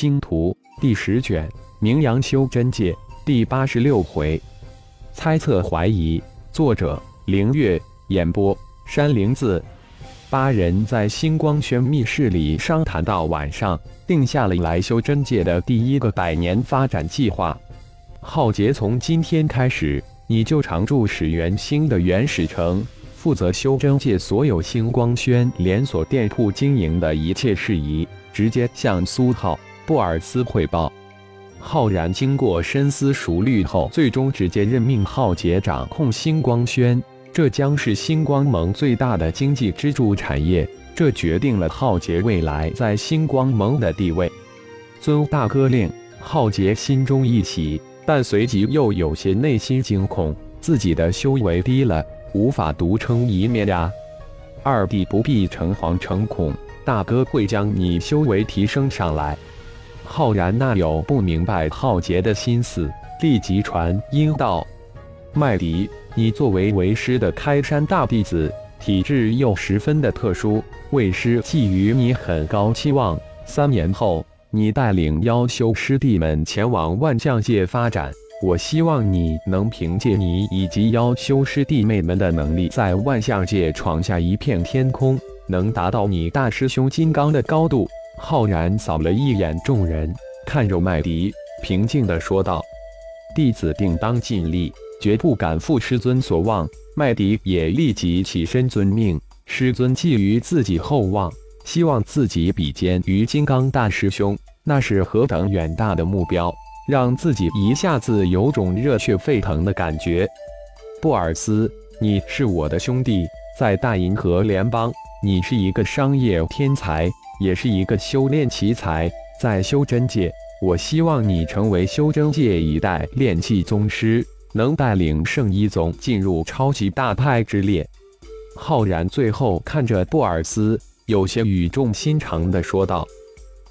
星图第十卷，名扬修真界第八十六回，猜测怀疑。作者：凌月，演播：山灵子。八人在星光轩密室里商谈到晚上，定下了来修真界的第一个百年发展计划。浩劫，从今天开始，你就常驻始元星的原始城，负责修真界所有星光轩连锁店铺经营的一切事宜，直接向苏浩。布尔斯汇报，浩然经过深思熟虑后，最终直接任命浩杰掌控星光轩，这将是星光盟最大的经济支柱产业，这决定了浩杰未来在星光盟的地位。遵大哥令，浩杰心中一喜，但随即又有些内心惊恐，自己的修为低了，无法独撑一面呀。二弟不必诚惶诚恐，大哥会将你修为提升上来。浩然那有不明白浩劫的心思，立即传音道：“麦迪，你作为为师的开山大弟子，体质又十分的特殊，为师寄予你很高期望。三年后，你带领妖修师弟们前往万象界发展，我希望你能凭借你以及妖修师弟妹们的能力，在万象界闯下一片天空，能达到你大师兄金刚的高度。”浩然扫了一眼众人，看着麦迪，平静地说道：“弟子定当尽力，绝不敢负师尊所望。”麦迪也立即起身遵命：“师尊寄予自己厚望，希望自己比肩于金刚大师兄，那是何等远大的目标，让自己一下子有种热血沸腾的感觉。”布尔斯，你是我的兄弟，在大银河联邦，你是一个商业天才。也是一个修炼奇才，在修真界，我希望你成为修真界一代炼气宗师，能带领圣一宗进入超级大派之列。浩然最后看着布尔斯，有些语重心长的说道：“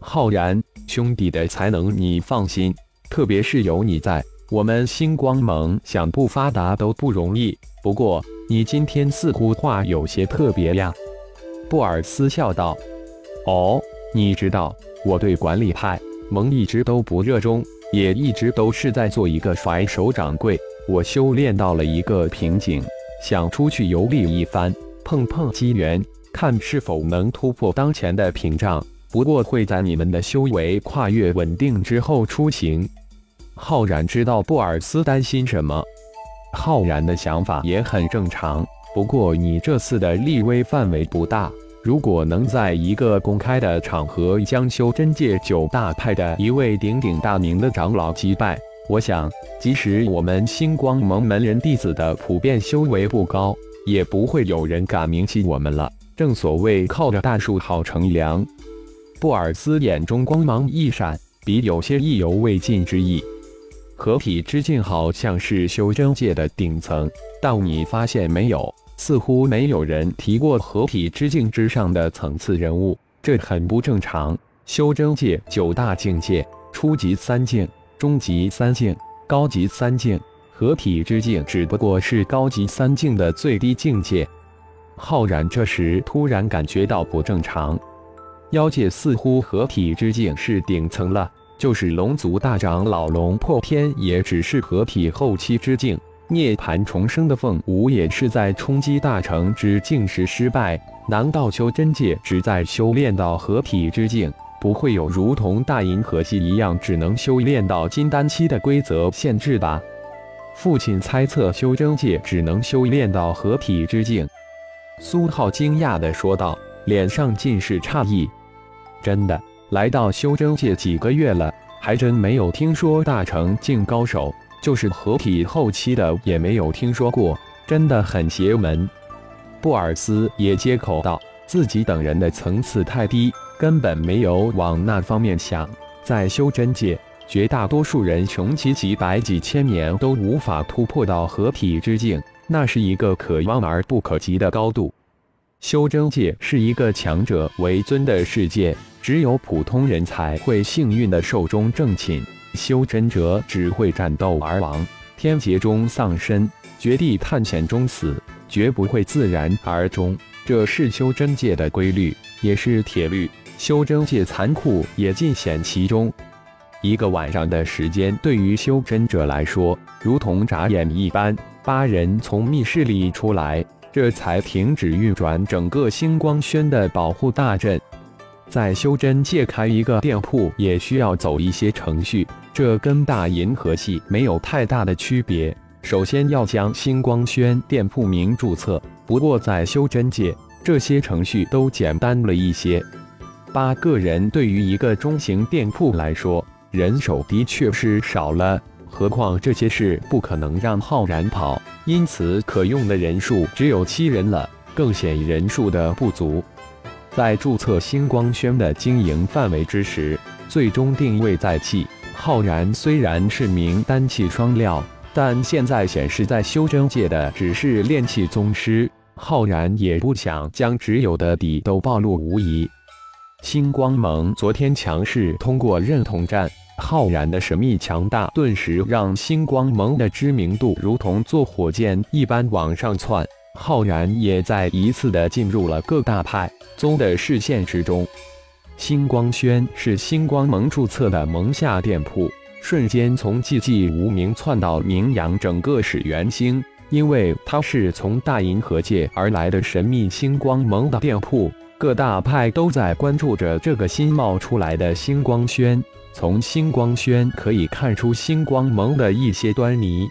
浩然兄弟的才能你放心，特别是有你在，我们星光盟想不发达都不容易。不过你今天似乎话有些特别呀。”布尔斯笑道。哦，你知道我对管理派盟一直都不热衷，也一直都是在做一个甩手掌柜。我修炼到了一个瓶颈，想出去游历一番，碰碰机缘，看是否能突破当前的屏障。不过会在你们的修为跨越稳定之后出行。浩然知道布尔斯担心什么，浩然的想法也很正常。不过你这次的立威范围不大。如果能在一个公开的场合将修真界九大派的一位鼎鼎大名的长老击败，我想，即使我们星光盟门人弟子的普遍修为不高，也不会有人敢明弃我们了。正所谓靠着大树好乘凉。布尔斯眼中光芒一闪，比有些意犹未尽之意。合体之境好像是修真界的顶层，但你发现没有？似乎没有人提过合体之境之上的层次人物，这很不正常。修真界九大境界：初级三境、中级三境、高级三境。合体之境只不过是高级三境的最低境界。浩然这时突然感觉到不正常，妖界似乎合体之境是顶层了，就是龙族大长老龙破天也只是合体后期之境。涅槃重生的凤舞也是在冲击大成之境时失败。难道修真界只在修炼到合体之境，不会有如同大银河系一样只能修炼到金丹期的规则限制吧？父亲猜测修真界只能修炼到合体之境。苏浩惊讶地说道，脸上尽是诧异。真的，来到修真界几个月了，还真没有听说大成境高手。就是合体后期的也没有听说过，真的很邪门。布尔斯也接口道：“自己等人的层次太低，根本没有往那方面想。在修真界，绝大多数人穷其几百几千年都无法突破到合体之境，那是一个可望而不可及的高度。修真界是一个强者为尊的世界，只有普通人才会幸运的寿终正寝。”修真者只会战斗而亡，天劫中丧身，绝地探险中死，绝不会自然而终。这是修真界的规律，也是铁律。修真界残酷也尽显其中。一个晚上的时间，对于修真者来说，如同眨眼一般。八人从密室里出来，这才停止运转整个星光轩的保护大阵。在修真界开一个店铺，也需要走一些程序，这跟大银河系没有太大的区别。首先要将星光轩店铺名注册，不过在修真界，这些程序都简单了一些。八个人对于一个中型店铺来说，人手的确是少了，何况这些事不可能让浩然跑，因此可用的人数只有七人了，更显人数的不足。在注册星光轩的经营范围之时，最终定位在气。浩然虽然是名丹气双料，但现在显示在修真界的只是炼气宗师，浩然也不想将只有的底都暴露无遗。星光盟昨天强势通过认同战。浩然的神秘强大，顿时让星光盟的知名度如同坐火箭一般往上窜。浩然也在一次的进入了各大派宗的视线之中。星光轩是星光盟注册的盟下店铺，瞬间从寂寂无名窜到名扬整个始元星，因为它是从大银河界而来的神秘星光盟的店铺。各大派都在关注着这个新冒出来的星光轩。从星光轩可以看出星光盟的一些端倪。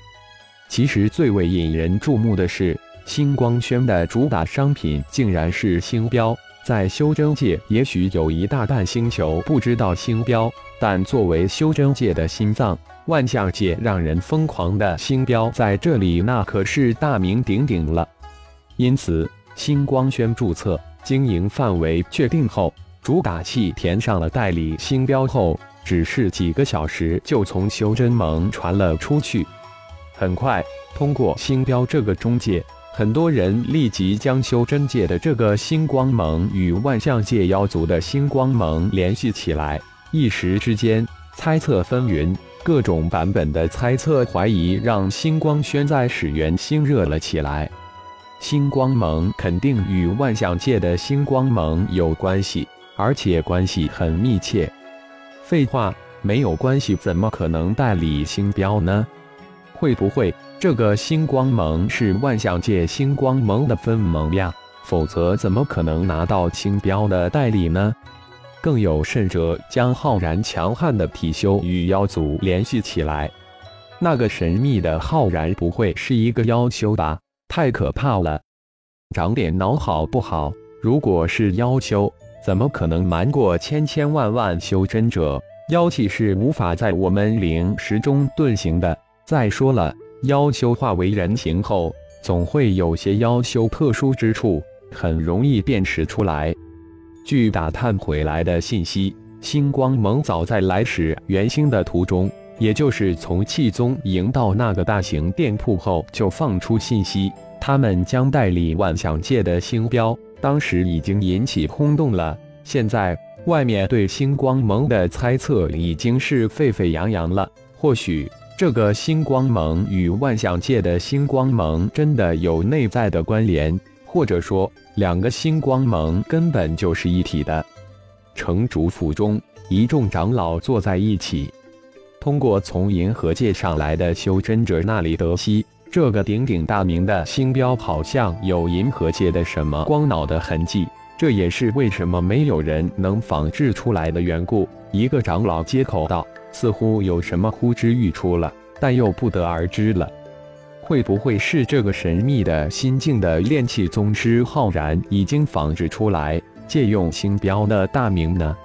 其实最为引人注目的是，星光轩的主打商品竟然是星标。在修真界，也许有一大半星球不知道星标，但作为修真界的心脏，万象界让人疯狂的星标，在这里那可是大名鼎鼎了。因此，星光轩注册经营范围确定后，主打器填上了代理星标后。只是几个小时，就从修真盟传了出去。很快，通过星标这个中介，很多人立即将修真界的这个星光盟与万象界妖族的星光盟联系起来。一时之间，猜测纷纭，各种版本的猜测怀疑让星光轩在始源星热了起来。星光盟肯定与万象界的星光盟有关系，而且关系很密切。废话，没有关系，怎么可能代理星标呢？会不会这个星光盟是万象界星光盟的分盟呀？否则怎么可能拿到星标的代理呢？更有甚者，将浩然强悍的貔貅与妖族联系起来，那个神秘的浩然不会是一个妖修吧？太可怕了！长点脑好不好？如果是妖修。怎么可能瞒过千千万万修真者？妖气是无法在我们灵石中遁形的。再说了，妖修化为人形后，总会有些妖修特殊之处，很容易辨识出来。据打探回来的信息，星光盟早在来时元星的途中，也就是从气宗营到那个大型店铺后，就放出信息，他们将代理万象界的星标。当时已经引起轰动了，现在外面对星光盟的猜测已经是沸沸扬扬了。或许这个星光盟与万象界的星光盟真的有内在的关联，或者说两个星光盟根本就是一体的。城主府中，一众长老坐在一起，通过从银河界上来的修真者那里得悉。这个鼎鼎大名的星标好像有银河界的什么光脑的痕迹，这也是为什么没有人能仿制出来的缘故。一个长老接口道：“似乎有什么呼之欲出了，但又不得而知了。会不会是这个神秘的心境的炼气宗师浩然已经仿制出来，借用星标的大名呢？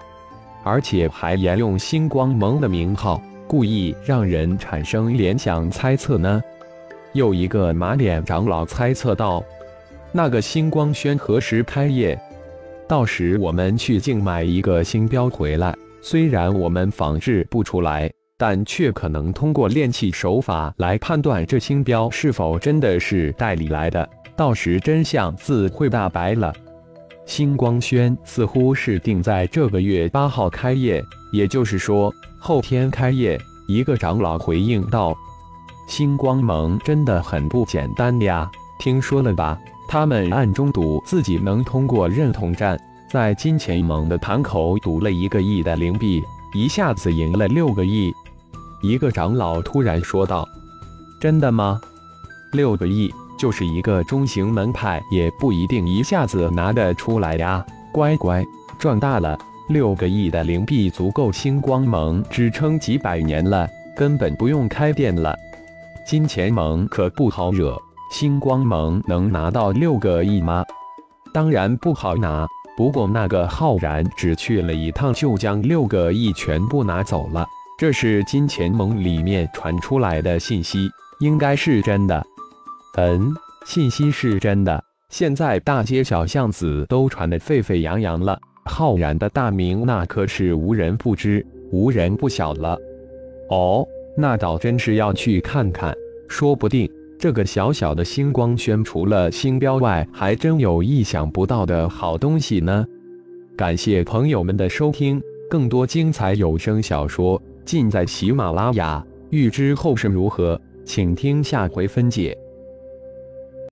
而且还沿用星光盟的名号，故意让人产生联想猜测呢？”又一个马脸长老猜测道：“那个星光轩何时开业？到时我们去竞买一个星标回来。虽然我们仿制不出来，但却可能通过炼器手法来判断这星标是否真的是代理来的。到时真相自会大白了。”星光轩似乎是定在这个月八号开业，也就是说后天开业。一个长老回应道。星光盟真的很不简单呀，听说了吧？他们暗中赌自己能通过认同战，在金钱盟的堂口赌了一个亿的灵币，一下子赢了六个亿。一个长老突然说道：“真的吗？六个亿就是一个中型门派也不一定一下子拿得出来呀！乖乖，赚大了！六个亿的灵币足够星光盟支撑几百年了，根本不用开店了。金钱盟可不好惹，星光盟能拿到六个亿吗？当然不好拿。不过那个浩然只去了一趟，就将六个亿全部拿走了。”这是金钱盟里面传出来的信息，应该是真的。嗯，信息是真的。现在大街小巷子都传得沸沸扬扬了，浩然的大名那可是无人不知、无人不晓了。哦，那倒真是要去看看，说不定这个小小的星光轩除了星标外，还真有意想不到的好东西呢。感谢朋友们的收听，更多精彩有声小说。尽在喜马拉雅，欲知后事如何，请听下回分解。